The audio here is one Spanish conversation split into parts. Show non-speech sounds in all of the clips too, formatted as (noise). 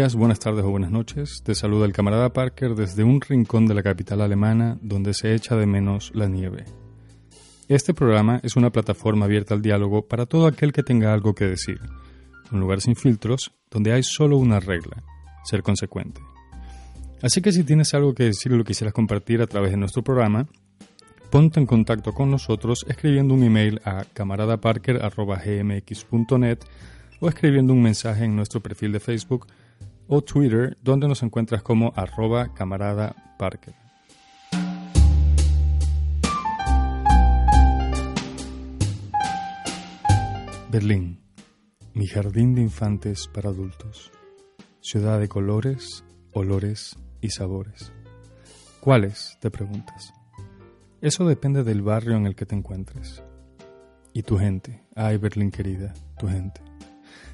días, buenas tardes o buenas noches. Te saluda el camarada Parker desde un rincón de la capital alemana donde se echa de menos la nieve. Este programa es una plataforma abierta al diálogo para todo aquel que tenga algo que decir. Un lugar sin filtros donde hay solo una regla, ser consecuente. Así que si tienes algo que decir o lo quisieras compartir a través de nuestro programa, ponte en contacto con nosotros escribiendo un email a camaradaparker.gmx.net o escribiendo un mensaje en nuestro perfil de Facebook o Twitter, donde nos encuentras como arroba camarada Parker. Berlín, mi jardín de infantes para adultos. Ciudad de colores, olores y sabores. ¿Cuáles? te preguntas. Eso depende del barrio en el que te encuentres. Y tu gente, ay Berlín querida, tu gente.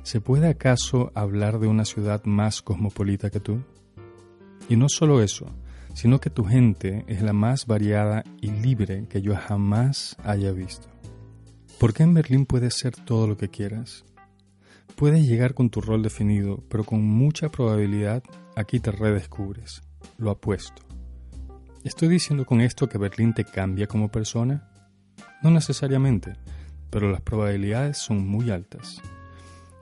¿Se puede acaso hablar de una ciudad más cosmopolita que tú? Y no solo eso, sino que tu gente es la más variada y libre que yo jamás haya visto. ¿Por qué en Berlín puedes ser todo lo que quieras? Puedes llegar con tu rol definido, pero con mucha probabilidad aquí te redescubres. Lo apuesto. ¿Estoy diciendo con esto que Berlín te cambia como persona? No necesariamente, pero las probabilidades son muy altas.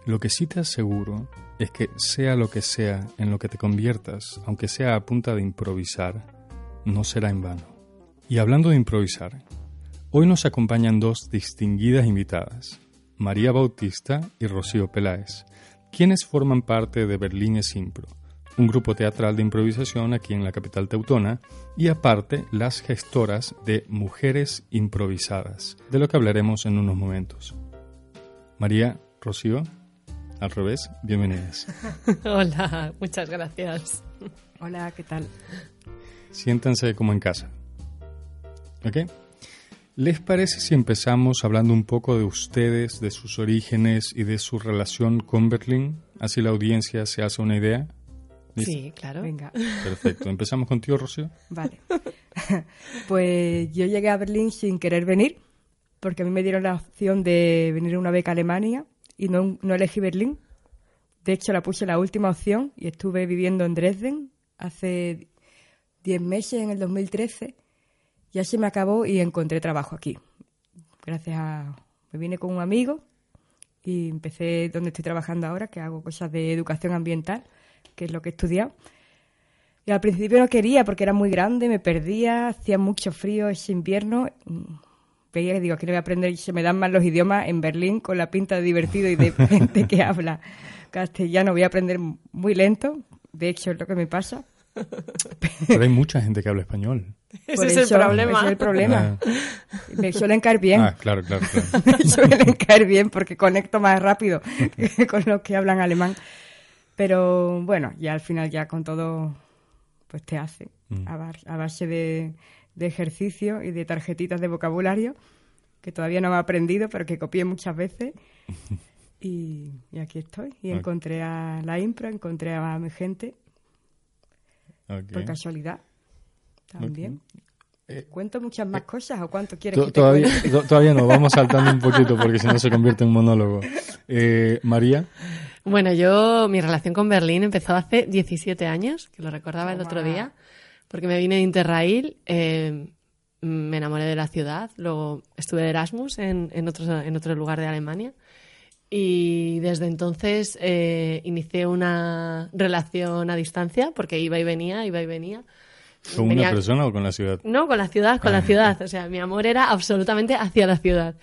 Lo que sí te aseguro es que sea lo que sea en lo que te conviertas, aunque sea a punta de improvisar, no será en vano. Y hablando de improvisar, hoy nos acompañan dos distinguidas invitadas, María Bautista y Rocío Peláez, quienes forman parte de Berlín es Impro, un grupo teatral de improvisación aquí en la capital teutona, y aparte las gestoras de Mujeres Improvisadas, de lo que hablaremos en unos momentos. María, Rocío, al revés, bienvenidas. (laughs) Hola, muchas gracias. Hola, ¿qué tal? Siéntanse como en casa. ¿Ok? ¿Les parece si empezamos hablando un poco de ustedes, de sus orígenes y de su relación con Berlín? Así la audiencia se hace una idea. Sí, claro. Venga. Perfecto. ¿Empezamos contigo, Rocío? Vale. (laughs) pues yo llegué a Berlín sin querer venir, porque a mí me dieron la opción de venir a una beca a Alemania y no, no elegí Berlín. De hecho, la puse la última opción y estuve viviendo en Dresden hace 10 meses, en el 2013. Y así me acabó y encontré trabajo aquí. Gracias a... Me vine con un amigo y empecé donde estoy trabajando ahora, que hago cosas de educación ambiental, que es lo que he estudiado. Y al principio no quería porque era muy grande, me perdía, hacía mucho frío ese invierno veía y digo, aquí no voy a aprender y se me dan mal los idiomas en Berlín con la pinta de divertido y de (laughs) gente que habla castellano. Voy a aprender muy lento, de hecho es lo que me pasa. Pero hay mucha gente que habla español. (laughs) Ese es el problema. Ese es el problema. Ah. Me suelen caer bien. Ah, claro, claro, claro. (laughs) Me suelen caer bien porque conecto más rápido que con los que hablan alemán. Pero bueno, ya al final ya con todo, pues te hace. Mm. A, bar- a base de, de ejercicio y de tarjetitas de vocabulario, que todavía no he aprendido, pero que copié muchas veces. (laughs) Y, y aquí estoy. Y encontré a la impro, encontré a mi gente, por casualidad. También. Eh, ¿Cuento muchas más cosas o cuánto quieres que te Todavía, todavía no, vamos saltando un poquito porque si no se convierte en monólogo. Eh, María, Bueno, yo, mi relación con Berlín empezó hace 17 años, que lo recordaba el otro día, porque me vine de Interrail, eh, me enamoré de la ciudad, luego estuve de Erasmus en, en, otro, en otro lugar de Alemania Y desde entonces eh, inicié una relación a distancia, porque iba y venía, iba y venía. ¿Con Venía- una persona o con la ciudad? No, con la ciudad, con la Ah. ciudad. O sea, mi amor era absolutamente hacia la ciudad.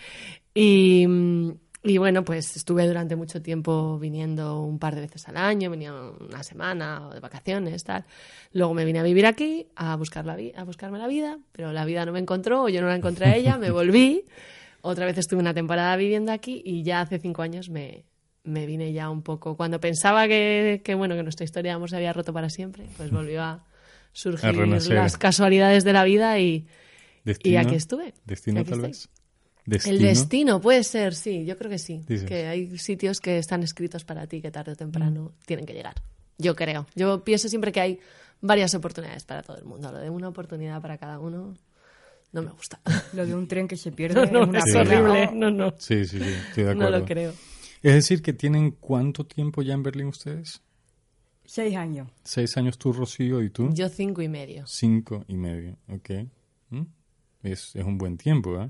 Y, mm, y bueno, pues estuve durante mucho tiempo viniendo un par de veces al año, venía una semana o de vacaciones, tal. Luego me vine a vivir aquí a, buscar la a buscarme la vida, pero la vida no me encontró o yo no la encontré a ella, me (laughs) volví. Otra vez estuve una temporada viviendo aquí y ya hace cinco años me, me vine ya un poco. Cuando pensaba que, que, bueno, que nuestra historia de amor se había roto para siempre, pues volvió a surgir las casualidades de la vida y, ¿Destino? y aquí estuve. ¿Destino Aquí tal estoy. vez? ¿Destino? El destino puede ser, sí, yo creo que sí. Dices. Que hay sitios que están escritos para ti que tarde o temprano Mm. tienen que llegar. Yo creo. Yo pienso siempre que hay varias oportunidades para todo el mundo. Lo de una oportunidad para cada uno no me gusta. (laughs) Lo de un tren que se pierde No, es no, una es horrible. No, no. Sí, sí, sí, estoy de No acuerdo. lo creo. Es decir, que tienen cuánto tiempo ya en Berlín ustedes? Seis años. Seis años tú, Rocío, y tú. Yo cinco y medio. Cinco y medio, ok. ¿Mm? Es, es un buen tiempo, ¿eh?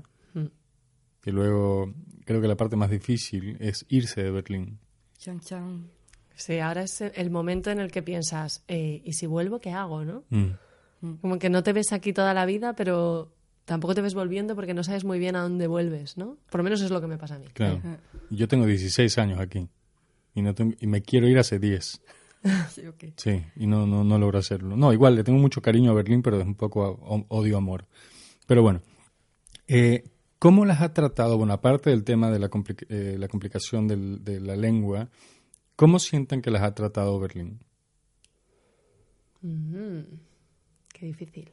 Mm. Que luego, creo que la parte más difícil es irse de Berlín. Chan, chan. Sí, ahora es el momento en el que piensas, eh, ¿y si vuelvo qué hago, no? Mm. Como que no te ves aquí toda la vida, pero tampoco te ves volviendo porque no sabes muy bien a dónde vuelves, ¿no? Por lo menos es lo que me pasa a mí. Claro. Yo tengo 16 años aquí y, no tengo- y me quiero ir hace 10. (laughs) Sí, ok. Sí, y no, no, no logro hacerlo. No, igual, le tengo mucho cariño a Berlín, pero es un poco o- odio-amor. Pero bueno, eh, ¿cómo las ha tratado? Bueno, aparte del tema de la, compli- eh, la complicación del- de la lengua, ¿cómo sienten que las ha tratado Berlín? Ujú. Qué difícil.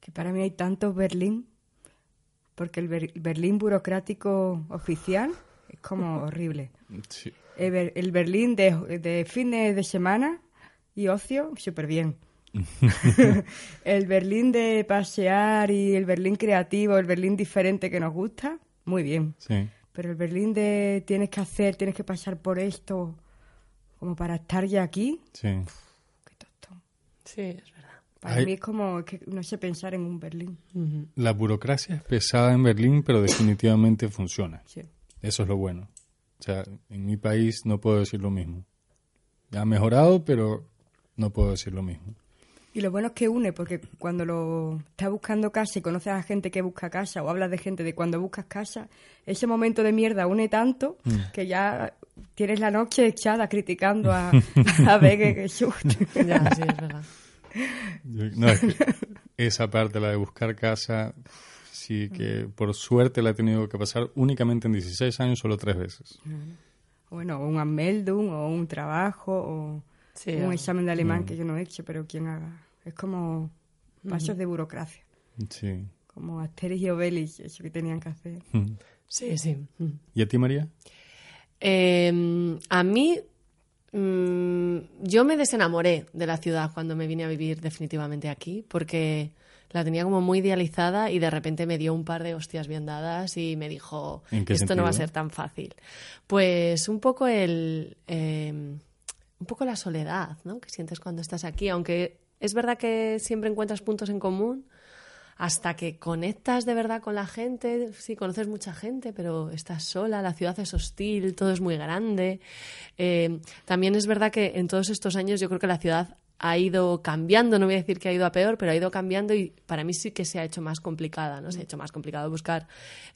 Que para mí hay tantos Berlín, porque el Ber- Berlín burocrático oficial es como (laughs) horrible. Sí. El, Ber- el Berlín de, de fines de semana y ocio, súper bien. (laughs) el Berlín de pasear y el Berlín creativo, el Berlín diferente que nos gusta, muy bien. Sí. Pero el Berlín de tienes que hacer, tienes que pasar por esto, como para estar ya aquí, Sí. qué tostón. Sí, es verdad. Para Ay. mí es como que no sé pensar en un Berlín. La burocracia es pesada en Berlín, pero definitivamente funciona. Sí. Eso es lo bueno. O sea, en mi país no puedo decir lo mismo. Ha mejorado, pero no puedo decir lo mismo. Y lo bueno es que une, porque cuando lo estás buscando casa y conoces a gente que busca casa o hablas de gente de cuando buscas casa, ese momento de mierda une tanto que ya tienes la noche echada criticando a, (laughs) a Bege que susto. (laughs) Ya, sí, es verdad. No, es que esa parte, la de buscar casa, sí que por suerte la he tenido que pasar únicamente en 16 años, solo tres veces. Bueno, un Anmeldung o un trabajo o Sí, un examen de alemán que yo no he hecho, pero quien haga. Es como pasos de burocracia, Sí. como Asterix y Obelix, eso que tenían que hacer. (laughs) Sí, sí. Mm. ¿Y a ti, María? Eh, a mí, mm, yo me desenamoré de la ciudad cuando me vine a vivir definitivamente aquí, porque la tenía como muy idealizada y de repente me dio un par de hostias bien dadas y me dijo, ¿En qué esto no va a ser tan fácil. Pues un poco el... eh, un poco la soledad, ¿no? Que sientes cuando estás aquí, aunque es verdad que siempre encuentras puntos en común, hasta que conectas de verdad con la gente, sí, conoces mucha gente, pero estás sola, la ciudad es hostil, todo es muy grande. Eh, también es verdad que en todos estos años yo creo que la ciudad ha ido cambiando, no voy a decir que ha ido a peor, pero ha ido cambiando y para mí sí que se ha hecho más complicada, ¿no? Se ha hecho más complicado buscar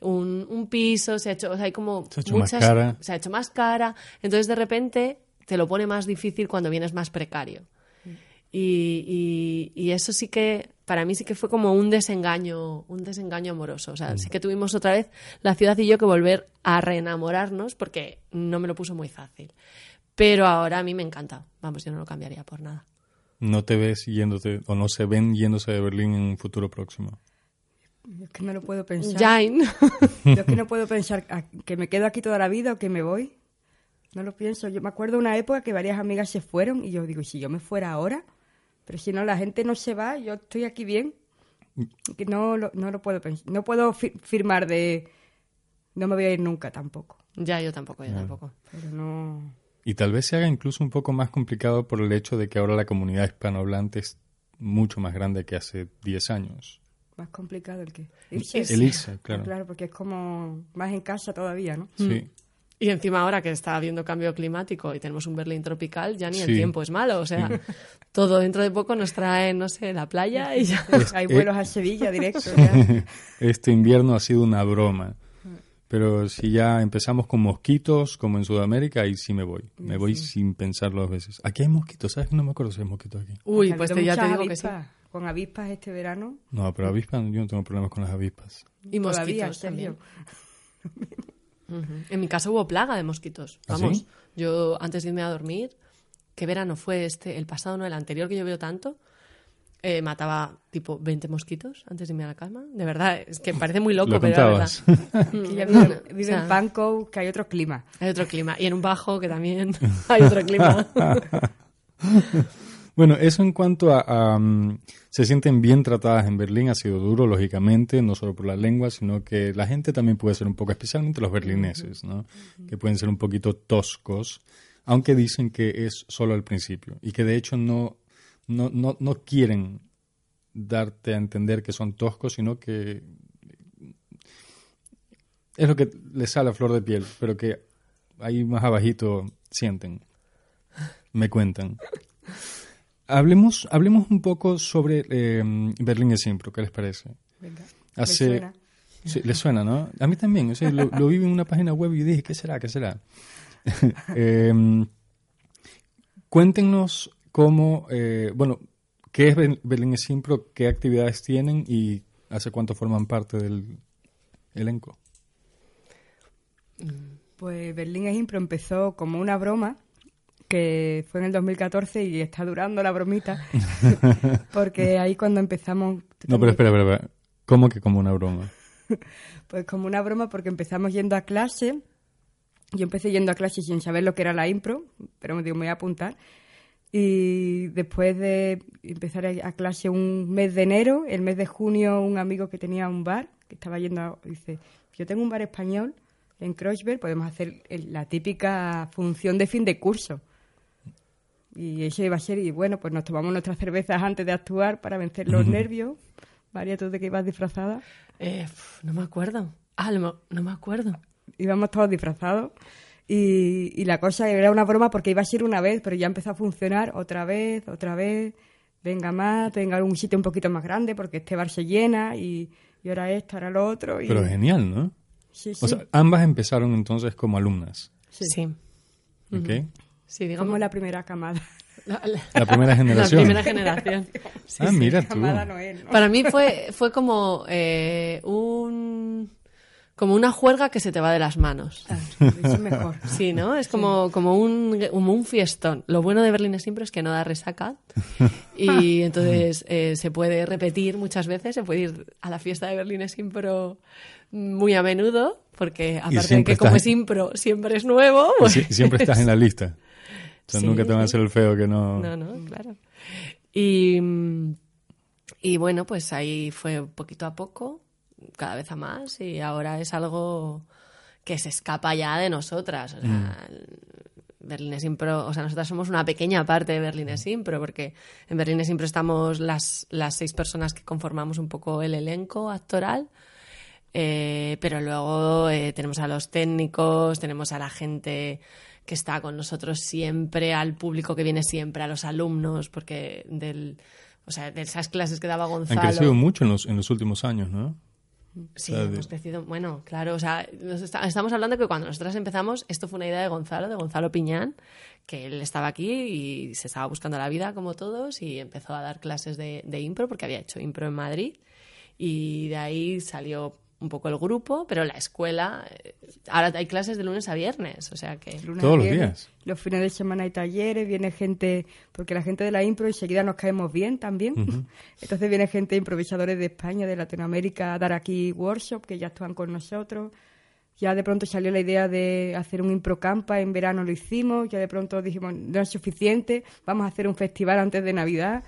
un, un piso, se ha hecho, o sea, hay como Se ha hecho más muchas, cara. se ha hecho más cara, entonces de repente te lo pone más difícil cuando vienes más precario. Y, y- y eso sí que, para mí sí que fue como un desengaño, un desengaño amoroso. O sea, sí que tuvimos otra vez la ciudad y yo que volver a reenamorarnos porque no me lo puso muy fácil. Pero ahora a mí me encanta. Vamos, yo no lo cambiaría por nada. ¿No te ves yéndote o no se ven yéndose de Berlín en un futuro próximo? Yo es que no lo puedo pensar. Jain. Yo es que no puedo pensar que me quedo aquí toda la vida o que me voy. No lo pienso. Yo me acuerdo una época que varias amigas se fueron y yo digo, ¿y si yo me fuera ahora? Pero si no, la gente no se va, yo estoy aquí bien. Que no, lo- no lo puedo pensar. No puedo fi- firmar de... No me voy a ir nunca tampoco. ya, yo tampoco, yo tampoco. Pero no... Y tal vez se haga incluso un poco más complicado por el hecho de que ahora la comunidad hispanohablante es mucho más grande que hace 10 años. Más complicado el que... Irse. El irse, claro. Claro, porque es como más en casa todavía, ¿no? Sí. Y encima ahora que está habiendo cambio climático y tenemos un Berlín tropical, ya ni el Sí. tiempo es malo. O sea, (laughs) todo dentro de poco nos trae, no sé, la playa y ya. (laughs) Hay eh, vuelos a (laughs) Sevilla directo. ya. Este invierno ha sido una broma. Pero si ya empezamos con mosquitos, como en Sudamérica, ahí sí me voy. Me voy sin pensarlo dos veces. Aquí hay mosquitos, ¿sabes? que No me acuerdo si hay mosquitos aquí. Uy, pues te- ya te digo que sí. Con avispas este verano. No, pero avispas, yo no tengo problemas con las avispas. Y Todavía, mosquitos Sergio. En mi casa hubo plaga de mosquitos. ¿Ah, Vamos, sí? yo antes de irme a dormir, ¿qué verano fue este? El pasado, no, el anterior que yo veo tanto, eh, mataba tipo 20 mosquitos antes de irme a la cama. De verdad, es que parece muy loco, Lo pero verdad. (laughs) Que ya Mm, vive, o vive sea, en Bangkok, que hay otro clima. Hay otro clima. Y en un bajo que también (laughs) hay otro clima. (laughs) Bueno, eso en cuanto a, a, mm, se sienten bien tratadas en Berlín ha sido duro, lógicamente, no solo por la lengua, sino que la gente también puede ser un poco, especialmente los berlineses, ¿no? Que pueden ser un poquito toscos, aunque dicen que es solo al principio y que de hecho no, no, no, no quieren darte a entender que son toscos, sino que es lo que les sale a flor de piel, pero que ahí más abajito sienten, me cuentan. (laughs) Hablemos, hablemos un poco sobre eh, Berlín es Impro, ¿qué les parece? Venga. Hace, Me suena. Sí, suena, ¿no? A mí también, o sea, lo, lo vi en una página web y dije, ¿qué será? ¿Qué será? (laughs) Em, cuéntenos cómo, eh, bueno, qué es Ber- Berlín es Impro, qué actividades tienen y hace cuánto forman parte del elenco. Pues Berlín es Impro empezó como una broma que fue en el 2014 y está durando la bromita (laughs) porque ahí cuando empezamos No, pero espera, espera, espera. ¿Cómo que como una broma? (laughs) pues como una broma porque empezamos yendo a clase yo empecé yendo a clase sin saber lo que era la impro pero me digo me voy a apuntar y después de empezar a, clase un mes de enero el mes de junio un amigo que tenía un bar que estaba yendo a- dice yo tengo un bar español en Kreuzberg podemos hacer la típica función de fin de curso y eso iba a ser, y bueno, pues nos tomamos nuestras cervezas antes de actuar para vencer los nervios. María, ¿tú de qué ibas disfrazada? Eh, pf, no me acuerdo. Ah, no, me- no me acuerdo. Íbamos todos disfrazados. Y, y la cosa era una broma porque iba a ser una vez, pero ya empezó a funcionar otra vez, otra vez. Venga más, venga a un sitio un poquito más grande porque este bar se llena y, y ahora esto, ahora lo otro. Y... Pero genial, ¿no? Sí, sí. O sea, ambas empezaron entonces como alumnas, Sí. Sí, ¿ok? Digamos. Somos la primera camada. (laughs) la, la- La primera generación. La primera generación. (laughs) ah, mira tú. Camada no es, ¿no? Para mí fue, fue como eh, un como una juerga que se te va de las manos. Ah, es mejor. (laughs) Sí, ¿no? Es como, como, un, como un fiestón. Lo bueno de Berlín siempre es que no da resaca y entonces eh, se puede repetir muchas veces, se puede ir a la fiesta de Berlín Impro muy a menudo, porque aparte de que como estás- es impro siempre es nuevo, Y pues- si- siempre estás en la lista. Sí, nunca te van a hacer el feo que no... No, no, claro. Y, mm, y bueno, pues ahí fue poquito a poco, cada vez a más, y ahora es algo que se escapa ya de nosotras. O sea, Berlín Impro, o sea, nosotras somos una pequeña parte de Berlín Impro, porque en Berlín Impro estamos las, las seis personas que conformamos un poco el elenco actoral. Eh, pero luego eh, tenemos a los técnicos, tenemos a la gente que está con nosotros siempre, al público que viene siempre, a los alumnos, porque del, o sea, de esas clases que daba Han Gonzalo. crecido mucho en los, en los últimos años, ¿no? Sí, O sea, de- hemos crecido. Bueno, claro, o sea, nos está- estamos hablando que cuando nosotras empezamos, esto fue una idea de Gonzalo, de Gonzalo Piñán, que él estaba aquí y se estaba buscando la vida como todos y empezó a dar clases de, de impro porque había hecho impro en Madrid y de ahí salió un poco el grupo, pero la escuela, eh, ahora hay clases de lunes a viernes, o sea que... Lunes Todos a los viernes, días. Los fines de semana hay talleres, viene gente, porque la gente de la impro enseguida nos caemos bien también. (laughs) Entonces viene gente, improvisadores de España, de Latinoamérica, a dar aquí workshop, que ya están con nosotros. Ya de pronto salió la idea de hacer un improcampa, en verano lo hicimos, ya de pronto dijimos, no es suficiente, vamos a hacer un festival antes de Navidad.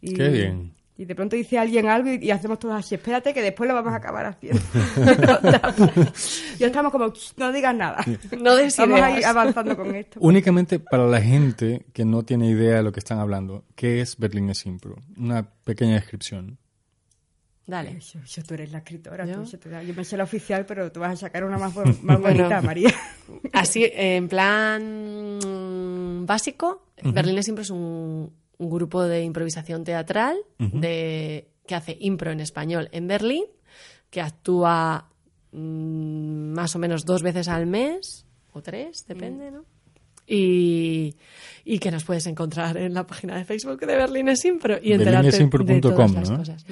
Y, Qué bien. Y de pronto dice alguien algo y, y hacemos todos así, espérate que después lo vamos a acabar haciendo. (laughs) ya estamos como, "Ch, no digas nada. No Vamos a ir avanzando con esto. Únicamente para la gente que no tiene idea de lo que están hablando, ¿qué es Berlín es Impro? Una pequeña descripción. Dale. Eso, eso tú eres la escritora. ¿Yo? tú, da- yo me sé la oficial, pero tú vas a sacar una más, más bonita, María. Así, en plan básico, Berlín siempre es un, un grupo de improvisación teatral de, que hace impro en español en Berlín, que actúa mm, más o menos dos veces al mes, o tres, depende, ¿no? Y, y que nos puedes encontrar en la página de Facebook de Berlín es Impro y enterarte de Berlinesimpro.com, todas las ¿no? cosas.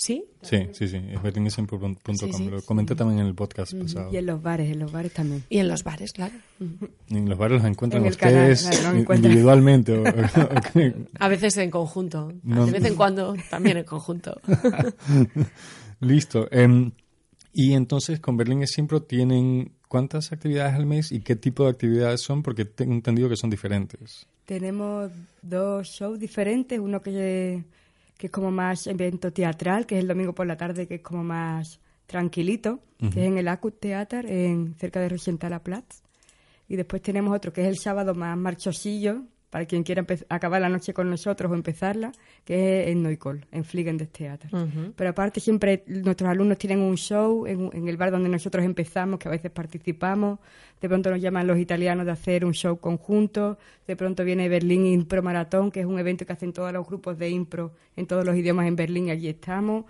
¿Sí? Sí, sí, sí, es berlinesimpro.com. Sí, sí. Lo comenté también en el podcast pasado. Y en los bares, en los bares también. Y en los bares, claro. En los bares los encuentran En el canal, ustedes encuentran. individualmente. o- o- (laughs) A veces en conjunto, No- de vez en cuando también en conjunto. (laughs) Listo. Em, y entonces con Berlín es Impro tienen cuántas actividades al mes y qué tipo de actividades son, porque tengo entendido que son diferentes. Tenemos dos shows diferentes, uno que, que es como más evento teatral, que es el domingo por la tarde, que es como más tranquilito, que es en el Acut Theater, en, cerca de Rosenthal Platz. Y después tenemos otro que es el sábado más marchosillo, para quien quiera acabar la noche con nosotros o empezarla, que es en Neukol, en Fliegen des Theater. Pero aparte siempre nuestros alumnos tienen un show en, el bar donde nosotros empezamos, que a veces participamos, de pronto nos llaman los italianos de hacer un show conjunto, de pronto viene Berlín Impro Maratón, que es un evento que hacen todos los grupos de impro en todos los idiomas en Berlín y allí estamos,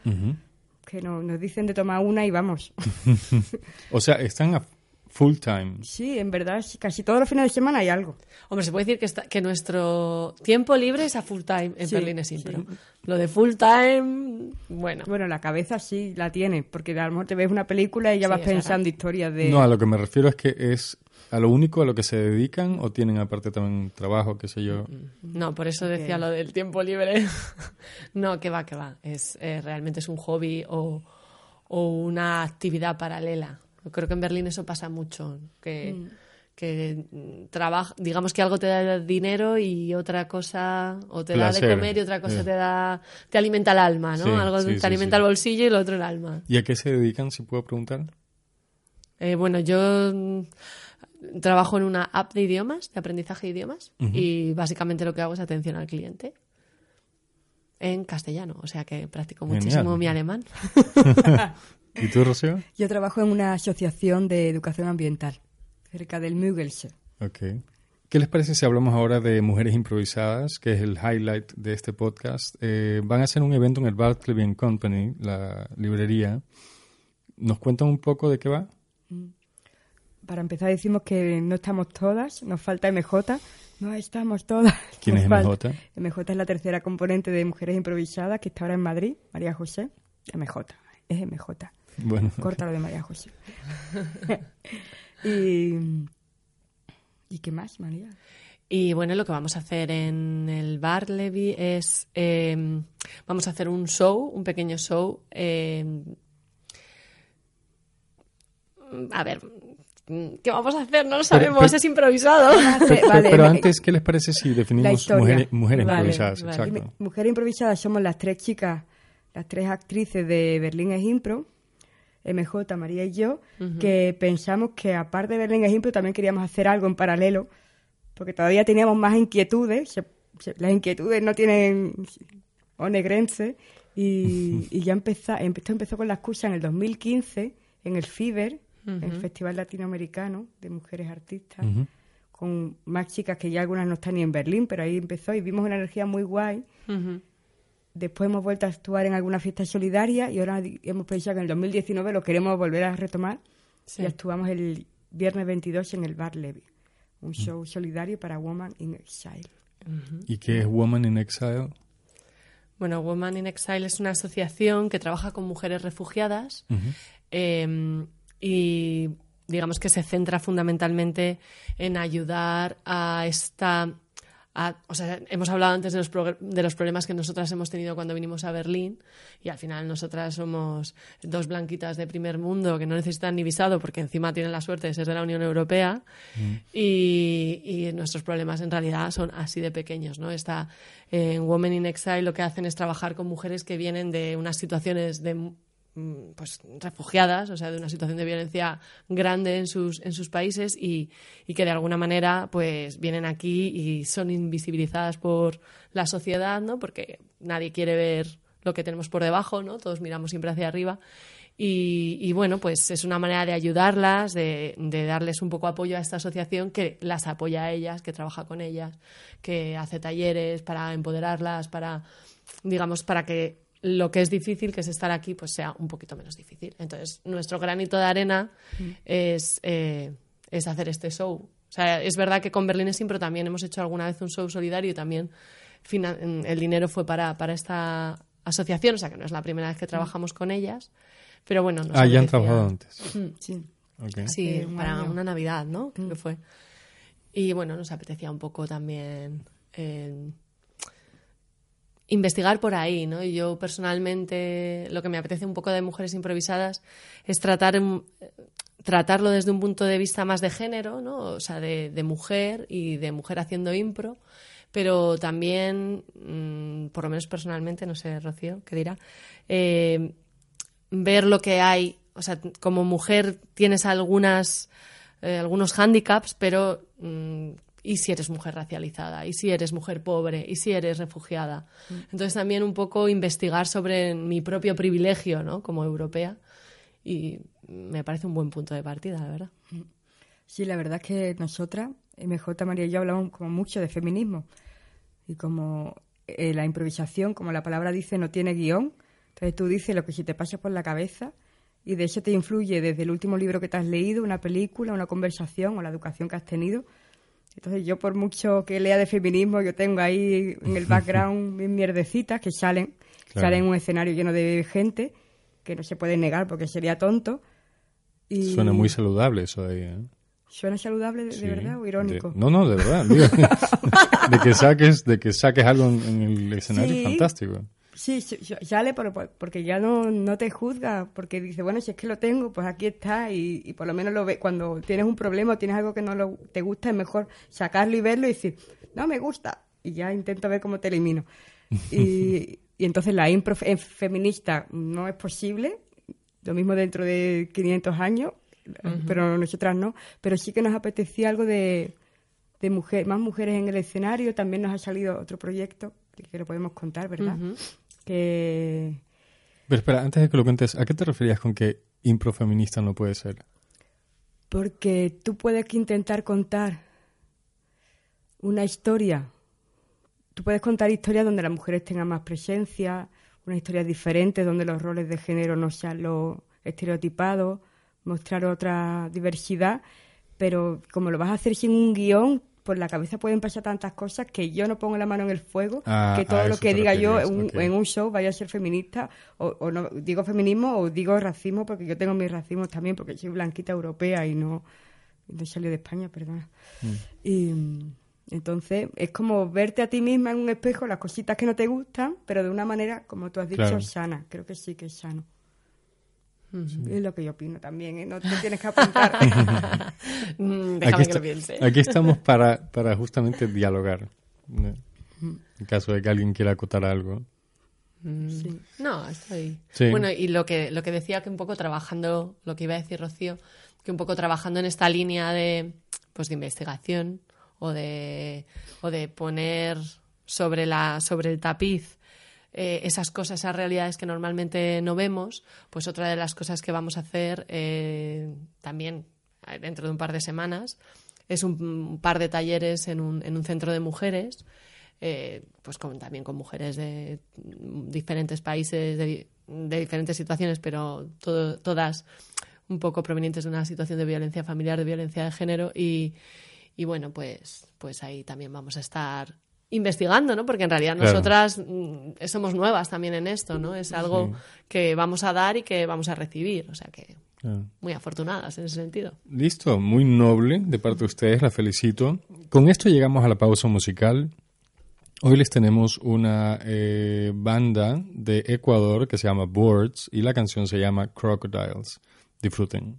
que no- nos dicen de tomar una y vamos. (laughs) O sea, están a full time. sí, en verdad, sí, casi todos los fines de semana hay algo. Hombre, se puede decir que, está- que nuestro tiempo libre es a full time en Sí, Berlín es Impro. Lo de full time, bueno. Bueno, la cabeza sí la tiene, porque a lo mejor te ves una película y ya Sí, vas es verdad. pensando historias de... No, a lo que me refiero es que es a lo único a lo que se dedican o tienen aparte también trabajo, qué sé yo. No, por eso decía lo del tiempo libre. (laughs) no, que va, que va. Es, eh, realmente es un hobby o, o una actividad paralela. Yo creo que en Berlín eso pasa mucho. Que, que mm, trabaja, digamos que algo te da dinero y otra cosa, o te da de comer y otra cosa te da, te alimenta el alma, ¿no? Sí, algo sí, te sí, alimenta sí. el bolsillo y lo otro el alma. ¿Y a qué se dedican, si puedo preguntar? Eh, bueno, yo mm, trabajo en una app de idiomas, de aprendizaje de idiomas, y básicamente lo que hago es atención al cliente en castellano, o sea que practico Genial. muchísimo mi alemán. (laughs) (laughs) ¿Y tú, Rocío? Yo trabajo en una asociación de educación ambiental, cerca del Mügelse. Ok. ¿Qué les parece si hablamos ahora de Mujeres Improvisadas, que es el highlight de este podcast? Eh, van a hacer un evento en el Bartleby Company, la librería. ¿Nos cuentan un poco de qué va? Para empezar decimos que no estamos todas, nos falta MJ, no estamos todas. (laughs) ¿Quién nos es falta. MJ? MJ es la tercera componente de Mujeres Improvisadas, que está ahora en Madrid, María José. MJ, es MJ. Bueno, Córtalo de María José. (laughs) y, ¿Y qué más, María? Y bueno, lo que vamos a hacer en el bar Levi es, eh, vamos a hacer un show, un pequeño show. eh, a ver, ¿qué vamos a hacer? No lo sabemos, pero- es improvisado. pero, Vale, pero me- antes, ¿qué les parece si definimos mujeres, mujeres Vale, improvisadas? vale. Exacto. Mujeres Improvisadas somos las tres chicas, las tres actrices de Berlín es Impro, MJ, María y yo, que pensamos que aparte de Berlín es Impro también queríamos hacer algo en paralelo, porque todavía teníamos más inquietudes, se- se- las inquietudes no tienen onegrense, y, (laughs) y ya empezó, esto empezó con la excusa en el 2015, en el FIBER, el Festival Latinoamericano de Mujeres Artistas, con más chicas que ya algunas no están ni en Berlín, pero ahí empezó y vimos una energía muy guay. Después hemos vuelto a actuar en alguna fiesta solidaria y ahora hemos pensado que en el 2019 lo queremos volver a retomar Sí. y actuamos el viernes 22 en el Bar Levy, un show solidario para Woman in Exile. ¿Y qué es Woman in Exile? Bueno, Women in Exile es una asociación que trabaja con mujeres refugiadas eh, y digamos que se centra fundamentalmente en ayudar a esta... a- o sea, hemos hablado antes de los, de los problemas que nosotras hemos tenido cuando vinimos a Berlín y al final nosotras somos dos blanquitas de primer mundo que no necesitan ni visado porque encima tienen la suerte de ser de la Unión Europea y, y nuestros problemas en realidad son así de pequeños, ¿no? Está en Women in Exile lo que hacen es trabajar con mujeres que vienen de unas situaciones de mm, pues refugiadas, o sea, de una situación de violencia grande en sus, en sus países y, y que de alguna manera pues vienen aquí y son invisibilizadas por la sociedad, ¿no? Porque nadie quiere ver lo que tenemos por debajo, ¿no? Todos miramos siempre hacia arriba. Y, bueno, pues es una manera de ayudarlas, de, darles un poco apoyo a esta asociación que las apoya a ellas, que trabaja con ellas, que hace talleres para empoderarlas, para, digamos, para que lo que es difícil, que es estar aquí, pues sea un poquito menos difícil. Entonces, nuestro granito de arena mm. es, eh, es hacer este show. O sea, es verdad que con Berlín Simpro también hemos hecho alguna vez un show solidario y también el dinero fue para, para esta asociación, o sea que no es la primera vez que trabajamos con ellas. Pero bueno, Ah, ya han trabajado antes. Sí. Sí, para una Navidad, ¿no? Creo que fue. Y bueno, nos apetecía un poco también eh, investigar por ahí, ¿no? Y yo personalmente lo que me apetece un poco de mujeres improvisadas es tratar tratarlo desde un punto de vista más de género, ¿no? O sea, de, mujer y de mujer haciendo impro, pero también, mm, por lo menos personalmente, no sé, Rocío, ¿qué dirá? Eh, ver lo que hay. O sea, como mujer tienes algunas, eh, algunos hándicaps, pero mm, ¿y si eres mujer racializada? ¿Y si eres mujer pobre? ¿Y si eres refugiada? Mm. Entonces también un poco investigar sobre mi propio privilegio, ¿no? Como europea. Y me parece un buen punto de partida, la verdad. Mm. Sí, la verdad es que nosotras, MJ María y yo hablamos como mucho de feminismo. Y como eh, la improvisación, como la palabra dice, no tiene guion, entonces tú dices lo que se te pasa por la cabeza y de eso te influye desde el último libro que te has leído, una película, una conversación o la educación que has tenido. Entonces yo por mucho que lea de feminismo, yo tengo ahí en el background (laughs) mis mierdecitas que salen, salen en un escenario lleno de gente que no se puede negar porque sería tonto. Y... Suena muy saludable eso ahí, ¿eh? ¿Suena saludable de, verdad o irónico? no, no, de verdad. (laughs) de, que saques, de que saques algo en, el escenario, fantástico. Sí, sale porque ya no, no te juzga, porque dice, bueno, si es que lo tengo, pues aquí está, y, por lo menos lo ve, cuando tienes un problema o tienes algo que no lo, te gusta, es mejor sacarlo y verlo y decir, no me gusta, y ya intento ver cómo te elimino. (laughs) Y, y entonces la impro feminista no es posible, lo mismo dentro de 500 años, pero nosotras no, pero sí que nos apetecía algo de, de mujer, más mujeres en el escenario, también nos ha salido otro proyecto que lo podemos contar, ¿verdad? Que... Pero espera, antes de que lo cuentes, ¿a qué te referías con que improfeminista no puede ser? Porque tú puedes intentar contar una historia. Tú puedes contar historias donde las mujeres tengan más presencia, una historia diferente, donde los roles de género no sean los estereotipados, mostrar otra diversidad, pero como lo vas a hacer sin un guion, por la cabeza pueden pasar tantas cosas que yo no pongo la mano en el fuego, ah, que todo lo que diga yo en un, show vaya a ser feminista, o, no digo feminismo o digo racismo, porque yo tengo mis racismos también, porque soy blanquita europea y no, no salí de España, perdona. Mm. Y entonces es como verte a ti misma en un espejo, las cositas que no te gustan, pero de una manera, como tú has dicho, sana. Creo que sí que es sano. Es lo que yo opino también, ¿eh? no te tienes que apuntar. (laughs) (laughs) Mm, déjame que lo piense. Aquí estamos (laughs) para, para justamente dialogar, en caso de que alguien quiera acotar algo. Mm. No, estoy. Bueno, y lo que, lo que decía que un poco trabajando, lo que iba a decir Rocío, que un poco trabajando en esta línea de, pues de investigación o de, o de poner sobre, la, sobre el tapiz eh, esas cosas, esas realidades que normalmente no vemos, pues otra de las cosas que vamos a hacer eh, también eh, dentro de un par de semanas es un, par de talleres en un, en un centro de mujeres, pues también con mujeres de diferentes países, de, diferentes situaciones, pero todas un poco provenientes de una situación de violencia familiar, de violencia de género y, y bueno, pues, pues ahí también vamos a estar investigando, ¿no? Porque en realidad nosotras mm, somos nuevas también en esto, ¿no? Es algo que vamos a dar y que vamos a recibir, o sea que muy afortunadas en ese sentido. Listo, muy noble de parte de ustedes, la felicito. Con esto llegamos a la pausa musical. Hoy les tenemos una eh, banda de Ecuador que se llama Boards y la canción se llama Crocodiles. Disfruten.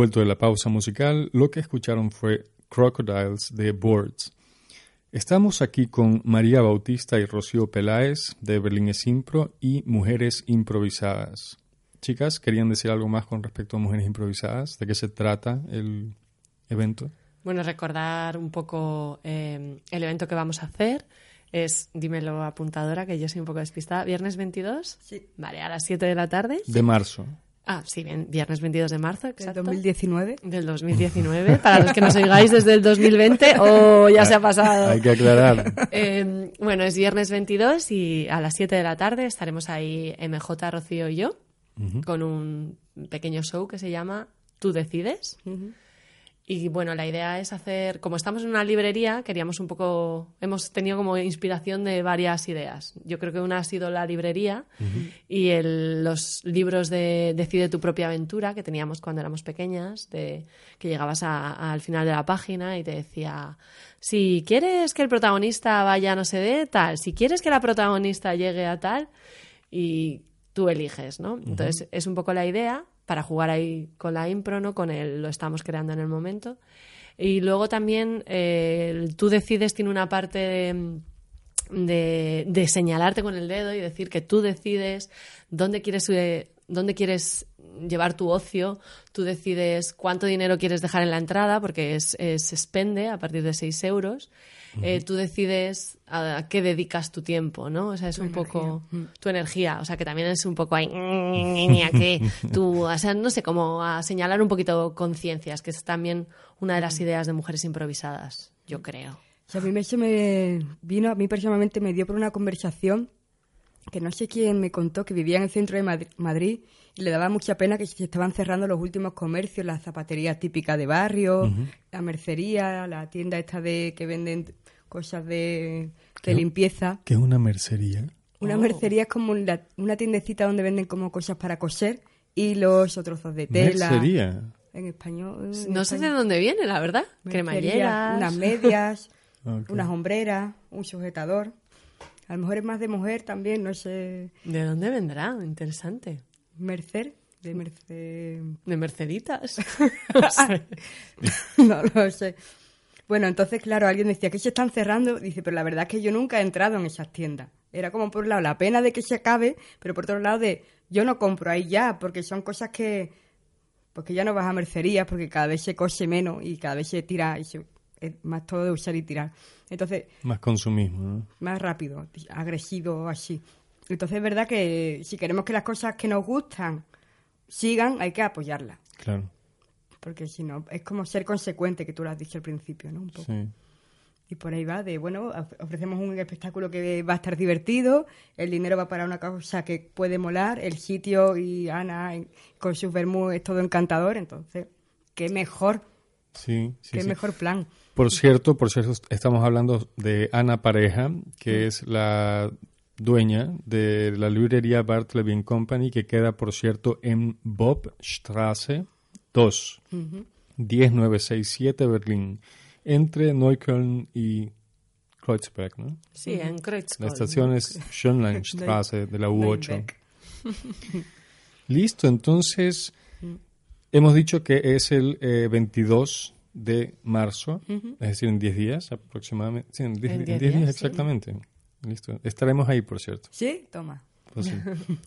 Vuelto de la pausa musical. Lo que escucharon fue Crocodiles de Boards. Estamos aquí con María Bautista y Rocío Peláez de Berlín Impro y Mujeres Improvisadas. Chicas, ¿querían decir algo más con respecto a Mujeres Improvisadas? ¿De qué se trata el evento? Bueno, recordar un poco eh, el evento que vamos a hacer. Es, dímelo apuntadora, que yo soy un poco despistada. ¿Viernes 22? Sí. Vale, a las 7 de la tarde. De marzo. Ah, sí, bien, viernes 22 de marzo, exacto. Del 2019. Del 2019, para los que nos oigáis desde el 2020 o ya se ha pasado. Hay que aclarar. Eh, bueno, es viernes 22 y a las 7 de la tarde estaremos ahí MJ, Rocío y yo con un pequeño show que se llama Tú decides. Y bueno, la idea es hacer, como estamos en una librería, queríamos un poco, hemos tenido como inspiración de varias ideas. Yo creo que una ha sido la librería y el, los libros de Decide tu propia aventura que teníamos cuando éramos pequeñas, de que llegabas a- al final de la página y te decía, si quieres que el protagonista vaya a no sé de tal, si quieres que la protagonista llegue a tal, y tú eliges, ¿no? Entonces es un poco la idea para jugar ahí con la impro, ¿no? Con el lo estamos creando en el momento. Y luego también eh, tú decides tiene una parte de, de- de señalarte con el dedo y decir que tú decides dónde quieres dónde quieres llevar tu ocio, tú decides cuánto dinero quieres dejar en la entrada, porque es, es- se expende a partir de 6 euros. Eh, tú decides a qué dedicas tu tiempo, ¿no? O sea, es un poco tu energía, o sea, que también es un poco ahí, que (laughs) tú, o sea, no sé, como a señalar un poquito conciencias, que es también una de las ideas de mujeres improvisadas, yo creo. O sea, a mí me, se me vino, a mí personalmente me dio por una conversación que no sé quién me contó que vivía en el centro de Madri- Madrid y le daba mucha pena que se estaban cerrando los últimos comercios, la zapatería típica de barrio, la mercería, la tienda esta de que venden cosas de, de limpieza. ¿Qué es una mercería? Una mercería es como la- una tiendecita donde venden como cosas para coser, hilos o trozos de tela. Mercería. En español. en No sé de dónde viene, la verdad. Mercería, Cremalleras. Unas medias, (laughs) unas hombreras, un sujetador. A lo mejor es más de mujer también, no sé. ¿De dónde vendrá? Interesante. Mercer, de Mercer. De Merceditas. (laughs) No sé. no lo sé. Bueno, entonces, claro, alguien decía que se están cerrando. Dice, pero la verdad es que yo nunca he entrado en esas tiendas. Era como por un lado la pena de que se acabe, pero por otro lado de yo no compro ahí ya, porque son cosas que. Porque ya no vas a mercerías, porque cada vez se cose menos y cada vez se tira y se, más todo de usar y tirar. Entonces, Más consumismo, ¿no? más rápido, agresivo, así. Entonces es verdad que si queremos que las cosas que nos gustan sigan, hay que apoyarlas. Claro. Porque si no, es como ser consecuente, que tú lo has dicho al principio, ¿no? Un poco. Sí. Y por ahí va, de bueno, of- ofrecemos un espectáculo que va a estar divertido, el dinero va para una causa que puede molar, el sitio y Ana con sus vermú es todo encantador, entonces, qué mejor, Sí, sí, qué sí. mejor plan. Por cierto, por cierto, estamos hablando de Ana Pareja, que es la dueña de la librería Bartleby Company, que queda, por cierto, en Bobstrasse 2, 10967 Berlín, entre Neukölln y Kreuzberg, ¿no? Sí, en Kreuzkopf. La estación es Schönleinstraße de la U8. Nürnberg. (laughs) Listo, entonces hemos dicho que es el eh, 22 de marzo, es decir, en 10 días aproximadamente. Sí, en 10 En en 10 10 días, días, sí. exactamente. Listo. Estaremos ahí, por cierto. ¿Sí? Toma. Pues sí. (laughs)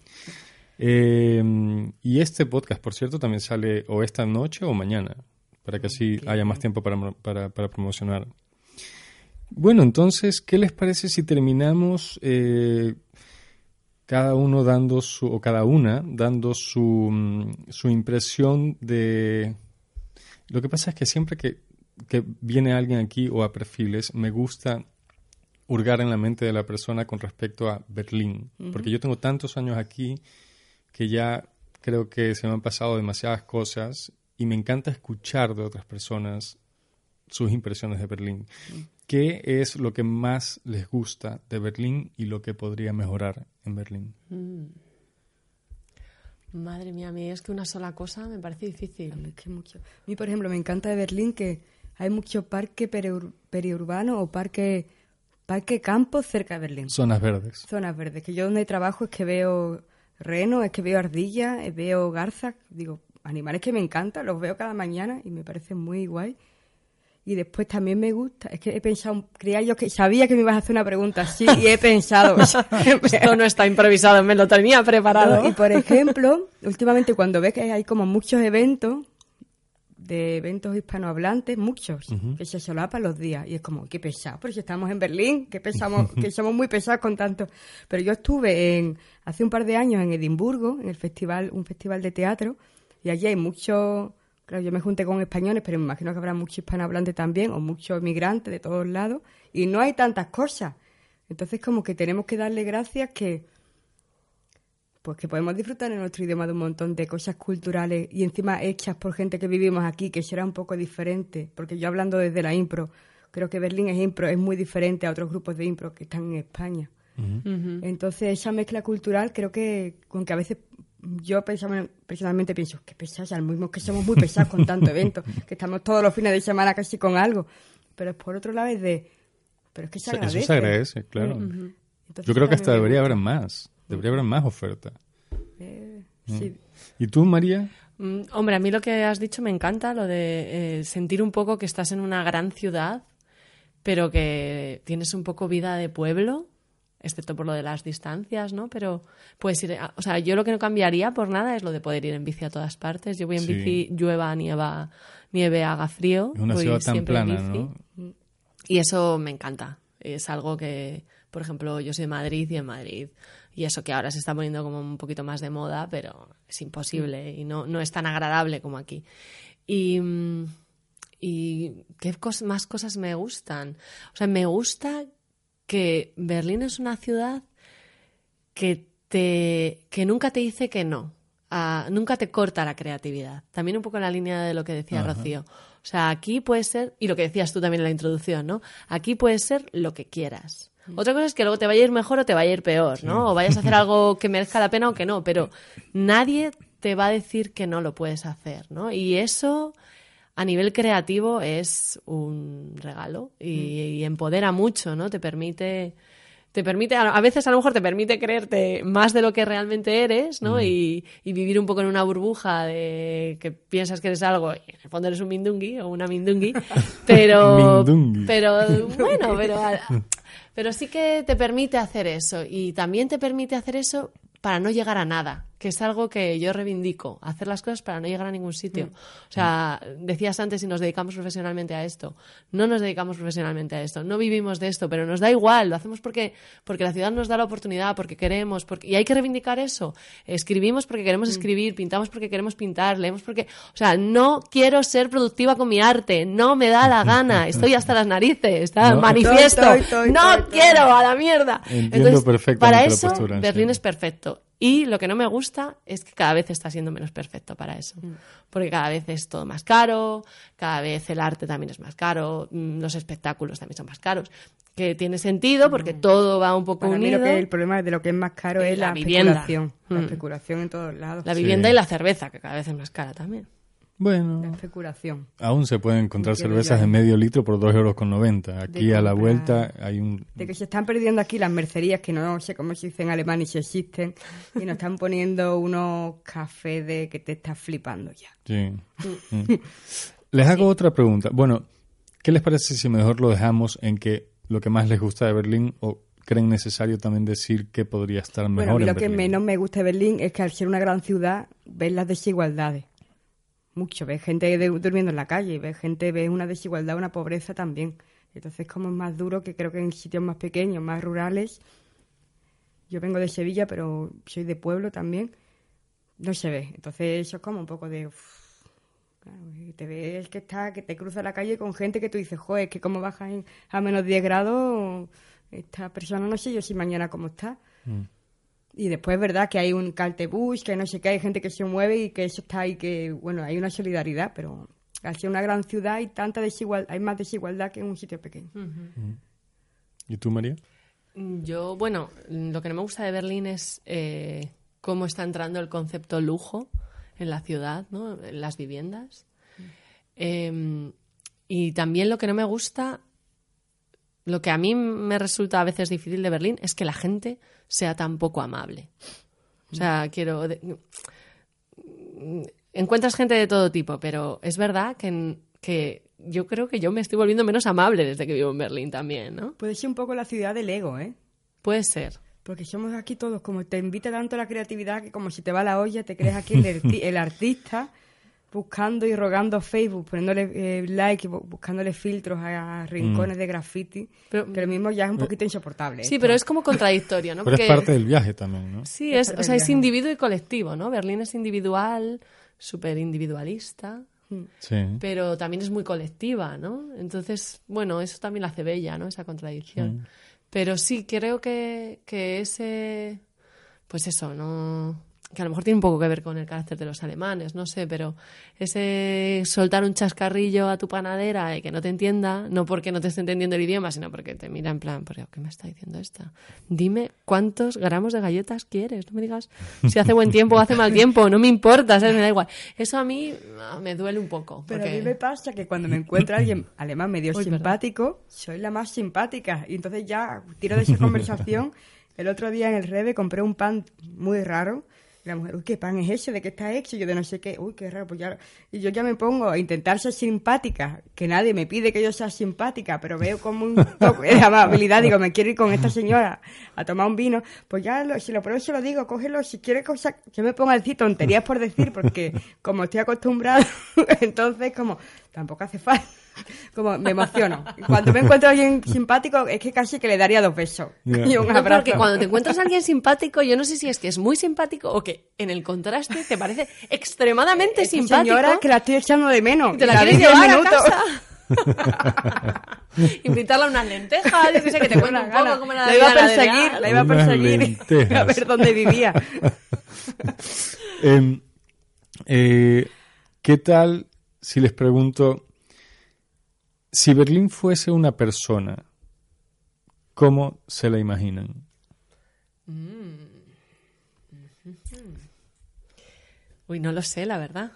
Eh, y este podcast, por cierto, también sale o esta noche o mañana, para que así haya más tiempo para, para, para promocionar. Bueno, entonces, ¿qué les parece si terminamos eh, cada uno dando su, o cada una dando su, mm, su impresión de... Lo que pasa es que siempre que, que viene alguien aquí o a perfiles, me gusta hurgar en la mente de la persona con respecto a Berlín, porque yo tengo tantos años aquí que ya creo que se me han pasado demasiadas cosas y me encanta escuchar de otras personas sus impresiones de Berlín. ¿Qué es lo que más les gusta de Berlín y lo que podría mejorar en Berlín? Madre mía, a mí es que una sola cosa me parece difícil. Es que mucho. A mí, por ejemplo, me encanta de Berlín que hay mucho parque periur- periurbano o parque, parque campo cerca de Berlín. Zonas verdes. Zonas verdes. Que yo donde trabajo es que veo reno, es que veo ardilla, eh, veo garza. Digo, animales que me encantan, los veo cada mañana y me parecen muy guay. Y después también me gusta, es que he pensado, creía yo que sabía que me ibas a hacer una pregunta así y he pensado. (laughs) Esto no está improvisado, me lo tenía preparado. y por ejemplo, últimamente cuando ves que hay como muchos eventos, de eventos hispanohablantes, muchos, que se solapan los días. Y es como, qué pesado, pero si estamos en Berlín, que pesamos, (laughs) que somos muy pesados con tanto. Pero yo estuve en, hace un par de años en Edimburgo, en el festival, un festival de teatro, y allí hay muchos, claro, yo me junté con españoles, pero me imagino que habrá muchos hispanohablantes también, o muchos migrantes de todos lados, y no hay tantas cosas. Entonces como que tenemos que darle gracias que pues que podemos disfrutar en nuestro idioma de un montón de cosas culturales y encima hechas por gente que vivimos aquí, que será un poco diferente, porque yo hablando desde la impro, creo que Berlín es impro, es muy diferente a otros grupos de impro que están en España. Entonces esa mezcla cultural creo que, con que a veces yo personalmente pienso, que pesados, al mismo que somos muy pesados con tanto evento, (laughs) que estamos todos los fines de semana casi con algo, pero por otro lado es de, pero es que se agradece. Eso se agradece, claro. Yo creo que hasta debería haber más. Debería haber más oferta. Eh, mm. sí. ¿Y tú, María? Mm, hombre, a mí lo que has dicho me encanta, lo de eh, sentir un poco que estás en una gran ciudad, pero que tienes un poco vida de pueblo, excepto por lo de las distancias, ¿no? Pero puedes ir, o sea, yo lo que no cambiaría por nada es lo de poder ir en bici a todas partes. Yo voy en bici, llueva, nieva, nieve, haga frío. Una ciudad tan plana, ¿no? Y eso me encanta. Es algo que, por ejemplo, yo soy de Madrid y en Madrid y eso que ahora se está poniendo como un poquito más de moda, pero es imposible y no, no es tan agradable como aquí. Y, y qué más cosas me gustan. O sea, me gusta que Berlín es una ciudad que, te, que nunca te dice que no. nunca te corta la creatividad. También un poco en la línea de lo que decía Rocío. O sea, aquí puede ser, y lo que decías tú también en la introducción, ¿no? Aquí puede ser lo que quieras. Otra cosa es que luego te vaya a ir mejor o te vaya a ir peor, ¿no? O vayas a hacer (laughs) algo que merezca la pena o que no, pero nadie te va a decir que no lo puedes hacer, ¿no? Y eso a nivel creativo es un regalo y, y empodera mucho, ¿no? Te permite te permite, a veces a lo mejor te permite creerte más de lo que realmente eres, ¿no? Y, vivir un poco en una burbuja de que piensas que eres algo y en el fondo eres un mindungui o una mindungui, (laughs) pero, pero (laughs) bueno, pero, (laughs) pero sí que te permite hacer eso y también te permite hacer eso para no llegar a nada, que es algo que yo reivindico, hacer las cosas para no llegar a ningún sitio. Mm. O sea, decías antes si nos dedicamos profesionalmente a esto. No nos dedicamos profesionalmente a esto, no vivimos de esto, pero nos da igual, lo hacemos porque, porque la ciudad nos da la oportunidad, porque queremos, porque... y hay que reivindicar eso. Escribimos porque queremos mm. escribir, pintamos porque queremos pintar, leemos porque... O sea, no quiero ser productiva con mi arte, no me da la gana, (laughs) estoy hasta las narices, manifiesto, no quiero, a la mierda. Entonces, para eso, Berlín es perfecto y lo que no me gusta es que cada vez está siendo menos perfecto para eso. Mm. Porque cada vez es todo más caro, cada vez el arte también es más caro, mm, los espectáculos también son más caros. Que tiene sentido porque mm. todo va un poco unido. que el problema de lo que es más caro es, la, especulación. La especulación en todos lados. La vivienda y la cerveza, que cada vez es más cara también. Bueno. La especulación. Aún se pueden encontrar cervezas de medio litro por 2,90 euros. con Aquí a la vuelta hay un... De que se están perdiendo aquí las mercerías, que no sé cómo se dice en alemán y si existen, y nos están poniendo unos cafés de que te estás flipando ya. Sí. Les hago otra pregunta. Bueno, ¿qué les parece si mejor lo dejamos en que lo que más les gusta de Berlín o creen necesario también decir que podría estar mejor bueno, lo que menos me gusta de Berlín es que al ser una gran ciudad ves las desigualdades mucho. Ves gente durmiendo en la calle, ves gente, ves una desigualdad, una pobreza también. Entonces, como es más duro que creo que en sitios más pequeños, más rurales. Yo vengo de Sevilla, pero soy de pueblo también. No se ve. Entonces, eso es como un poco de. te ves que está, que te cruza la calle con gente que tú dices, joder, que como bajas a menos 10 grados, esta persona no sé yo si mañana cómo está. Mm. Y después es verdad que hay un caltebus, que no sé qué, hay gente que se mueve y que eso está ahí, que bueno, hay una solidaridad, pero al ser una gran ciudad hay tanta desigualdad, hay más desigualdad que en un sitio pequeño. ¿Y tú, María? Yo, bueno, lo que no me gusta de Berlín es eh, cómo está entrando el concepto lujo en la ciudad, ¿no? en las viviendas. Em, y también lo que no me gusta, lo que a mí me resulta a veces difícil de Berlín, es que la gente sea tan poco amable. O sea, quiero... encuentras gente de todo tipo, pero es verdad que, que yo creo que yo me estoy volviendo menos amable desde que vivo en Berlín también, ¿no? Puede ser un poco la ciudad del ego, ¿eh? Puede ser. Porque somos aquí todos, como te invita tanto la creatividad que como si te va la olla, te crees aquí el artista buscando y rogando a Facebook, poniéndole eh, like, y bu- buscándole filtros a, rincones de graffiti, Pero- que lo mismo ya es un poquito insoportable. Sí, esto. pero es como contradictorio, ¿no? Pero es parte del viaje también, ¿no? Sí, Es o sea, es individuo y colectivo, ¿no? Berlín es individual, súper individualista, Sí. pero también es muy colectiva, ¿no? Entonces, bueno, eso también la hace bella, ¿no? Esa contradicción. Pero sí, creo que, que ese, pues eso, ¿no? Que a lo mejor tiene un poco que ver con el carácter de los alemanes, no sé, pero ese soltar un chascarrillo a tu panadera y que no te entienda, no porque no te esté entendiendo el idioma, sino porque te mira en plan, "¿Pero ¿qué me está diciendo esta? Dime cuántos gramos de galletas quieres, no me digas si hace buen tiempo o hace mal tiempo, no me importa, ¿sabes? Me da igual. Eso a mí ah, me duele un poco. Pero porque- a mí me pasa que cuando me encuentro a alguien alemán medio Uy, perdón. simpático, soy la más simpática. Y entonces ya tiro de esa conversación. (laughs) El otro día en el Rebe compré un pan muy raro. Y la mujer, uy, ¿qué pan es ese? ¿De qué está hecho? Yo de no sé qué, uy, qué raro. Pues ya... Y yo ya me pongo a intentar ser simpática, que nadie me pide que yo sea simpática, pero veo como un (laughs) toque de amabilidad. Digo, me quiero ir con esta señora a tomar un vino. Pues ya, lo- si lo pruebo, se lo digo, cógelo. Si quieres cosas, yo me pongo a decir tonterías por decir, porque como estoy acostumbrada, (laughs) entonces como tampoco hace falta. (laughs) Como me emociono. Cuando me encuentro a alguien simpático, es que casi que le daría dos besos. (laughs) Y un No, abrazo. porque cuando te encuentras a alguien simpático, yo no sé si es que es muy simpático o que en el contraste te parece extremadamente simpático. señora que la estoy echando de menos. te la, quieres 10 llevar a casa. (laughs) Invitarla a unas lentejas, yo que sé, que te cuente un poco cómo era la iba a perseguir, la iba a perseguir a ver dónde vivía. Em, eh, ¿Qué tal si les pregunto, si Berlín fuese una persona, ¿cómo se la imaginan? Uy, no lo sé, la verdad.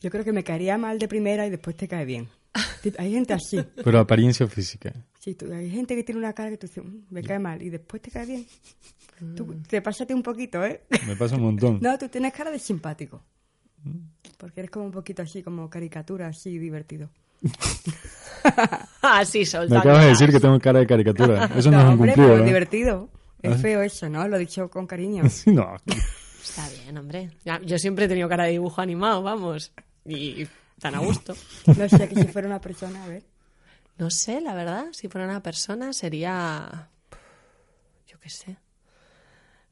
Yo creo que me caería mal de primera y después te cae bien. (laughs) Hay gente así. Pero apariencia física. Sí, tú- hay gente que tiene una cara que tú dices, "Mm, me cae mal y después te cae bien. Tú, te pásate un poquito, ¿eh? Me pasa un montón. (laughs) No, tú tienes cara de simpático. Porque eres como un poquito así, como caricatura, así divertido. (laughs) Ah, sí, Me soltando. acabas de decir que tengo cara de caricatura. (laughs) Eso no, es un hombre, cumplido, pero ¿no? divertido. Es Ah. feo eso, ¿no? Lo he dicho con cariño. (laughs) Sí, no. Está bien, hombre. Yo siempre he tenido cara de dibujo animado, vamos. Y tan a gusto. No sé, que si fuera una persona, a ver. No sé, la verdad, si fuera una persona sería... Yo qué sé.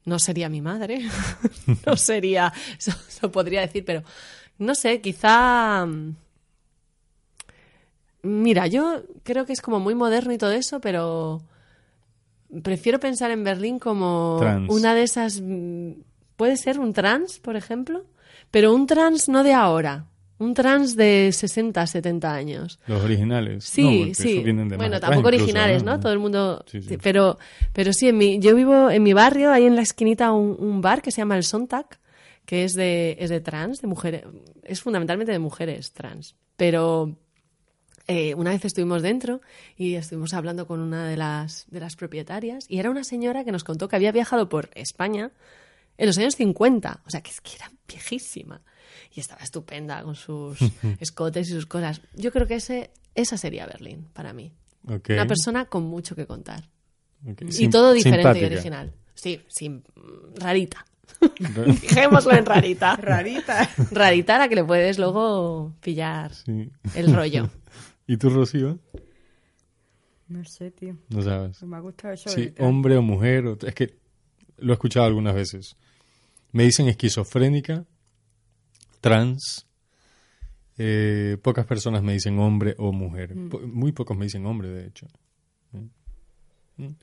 No sería mi madre. no sería... Eso, eso podría decir, pero... No sé, quizá... Mira, yo creo que es como muy moderno y todo eso, pero prefiero pensar en Berlín como Trans. una de esas... Puede ser un trans, por ejemplo, pero un trans no de ahora. Un trans de 60, 70 años. Los originales. Sí, No, sí. bueno, tampoco incluso, originales, ¿no? Todo el mundo. Sí, sí. sí, Pero, pero sí, en mi, yo vivo en mi barrio, hay en la esquinita un, un bar que se llama el Sontag, que es de, es de trans, de mujeres. Es fundamentalmente de mujeres trans. Pero eh, una vez estuvimos dentro y estuvimos hablando con una de las, de las propietarias y era una señora que nos contó que había viajado por España en los años 50. O sea, que es que era viejísima. Y estaba estupenda con sus (laughs) escotes y sus cosas. Yo creo que ese, esa sería Berlín para mí. Una persona con mucho que contar. ok. Y Sim- todo diferente y original. Sí, sí, rarita. (laughs) Dejémoslo en rarita. Rarita. Rarita a la que le puedes luego pillar Sí. el rollo. (laughs) ¿Y tú, Rocío? No sé, tío. No sabes. Me ha gustado eso. Sí, hombre o mujer. o- Es que lo he escuchado algunas veces. Me dicen esquizofrénica, trans. eh, pocas personas me dicen hombre o mujer. Po- muy pocos me dicen hombre, de hecho. Mm. Mm.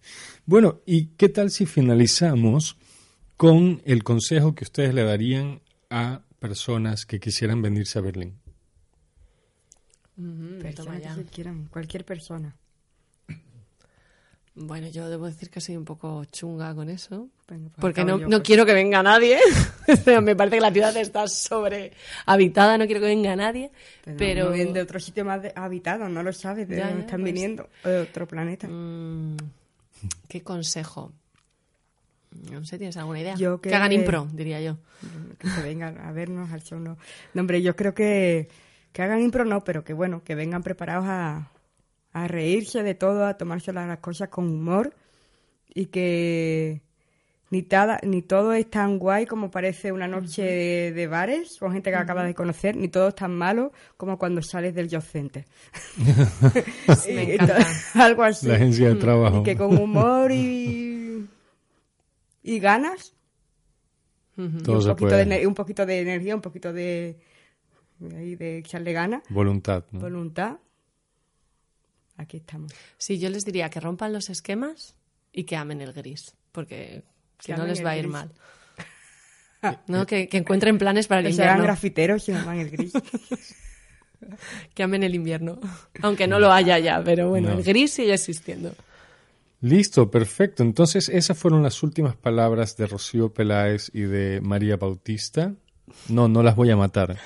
Bueno, ¿y qué tal si finalizamos con el consejo que ustedes le darían a personas que quisieran venirse a Berlín? Mm, Personas toma que ya. se quieran, cualquier persona. Bueno, yo debo decir que soy un poco chunga con eso. Pues Porque no, yo, no pues. quiero que venga nadie. (laughs) Me parece que la ciudad está sobrehabitada, no quiero que venga nadie. Pero, Pero. no vienen de otro sitio más de- habitado, no lo sabes de Ya, dónde ya, están pues. viniendo, de otro planeta. Mm, ¿Qué consejo? No sé, ¿tienes alguna idea? Yo que... hagan impro, diría yo. Que se vengan a vernos al show, no. No, hombre, yo creo que, que hagan impro no, pero que bueno, que vengan preparados a, a reírse de todo, a tomarse las cosas con humor y que ni, ni todo es tan guay como parece una noche de, bares con gente que acabas de conocer, ni todo es tan malo como cuando sales del Job Center. (laughs) Me (laughs) encanta. (laughs) Algo así. La agencia de trabajo. Y que con humor y, y ganas, todo un, se poquito puede. de, un poquito de energía, un poquito de, de, de echarle ganas, Voluntad. ¿no? voluntad, aquí estamos. Sí, yo les diría que rompan los esquemas y que amen el gris, porque si Que no les va a ir gris. mal. ¿No? Que, que encuentren planes para el Que se hagan invierno. grafiteros y van el gris. (laughs) Que amen el invierno. Aunque no lo haya ya, pero bueno, No. el gris sigue existiendo. Listo, perfecto. Entonces, esas fueron las últimas palabras de Rocío Peláez y de María Bautista. No, no las voy a matar.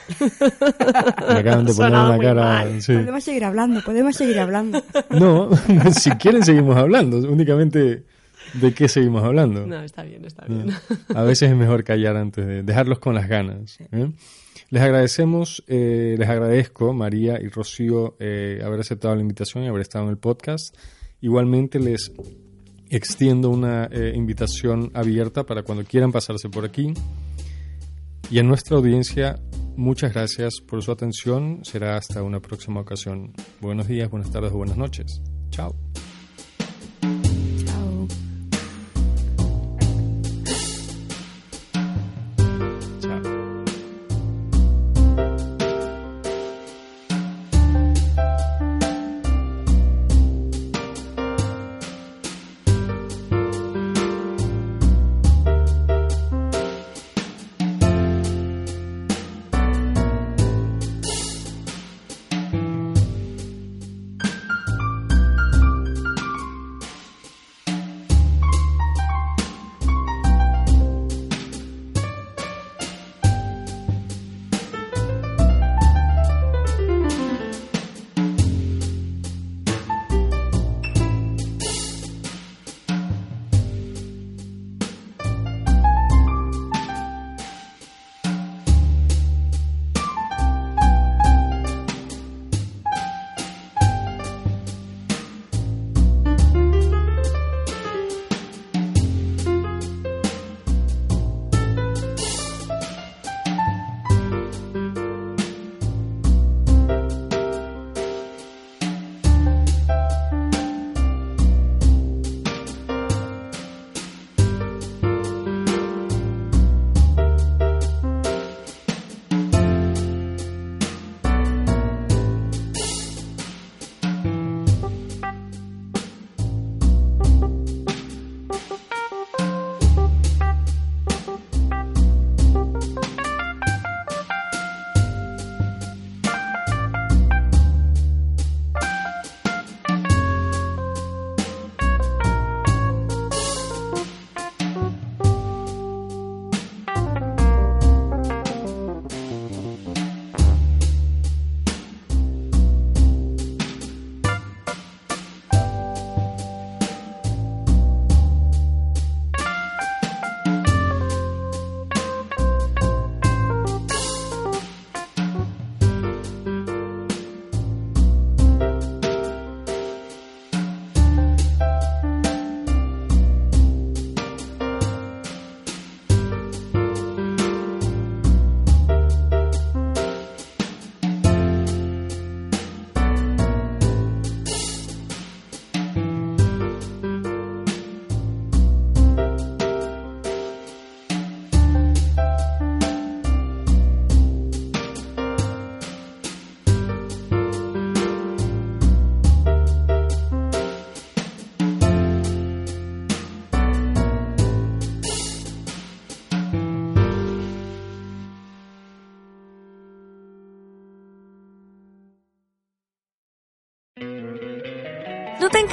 Me acaban de (laughs) poner una cara. sí. Podemos seguir hablando, podemos seguir hablando. No, (laughs) si quieren seguimos hablando. Únicamente, ¿de qué seguimos hablando? No, está bien, está bien. A veces es mejor callar antes de dejarlos con las ganas. ¿eh? Les agradecemos, eh, les agradezco, María y Rocío, eh, haber aceptado la invitación y haber estado en el podcast. Igualmente les extiendo una eh, invitación abierta para cuando quieran pasarse por aquí. Y a nuestra audiencia, muchas gracias por su atención. Será hasta una próxima ocasión. Buenos días, buenas tardes o buenas noches. Chao. Chao.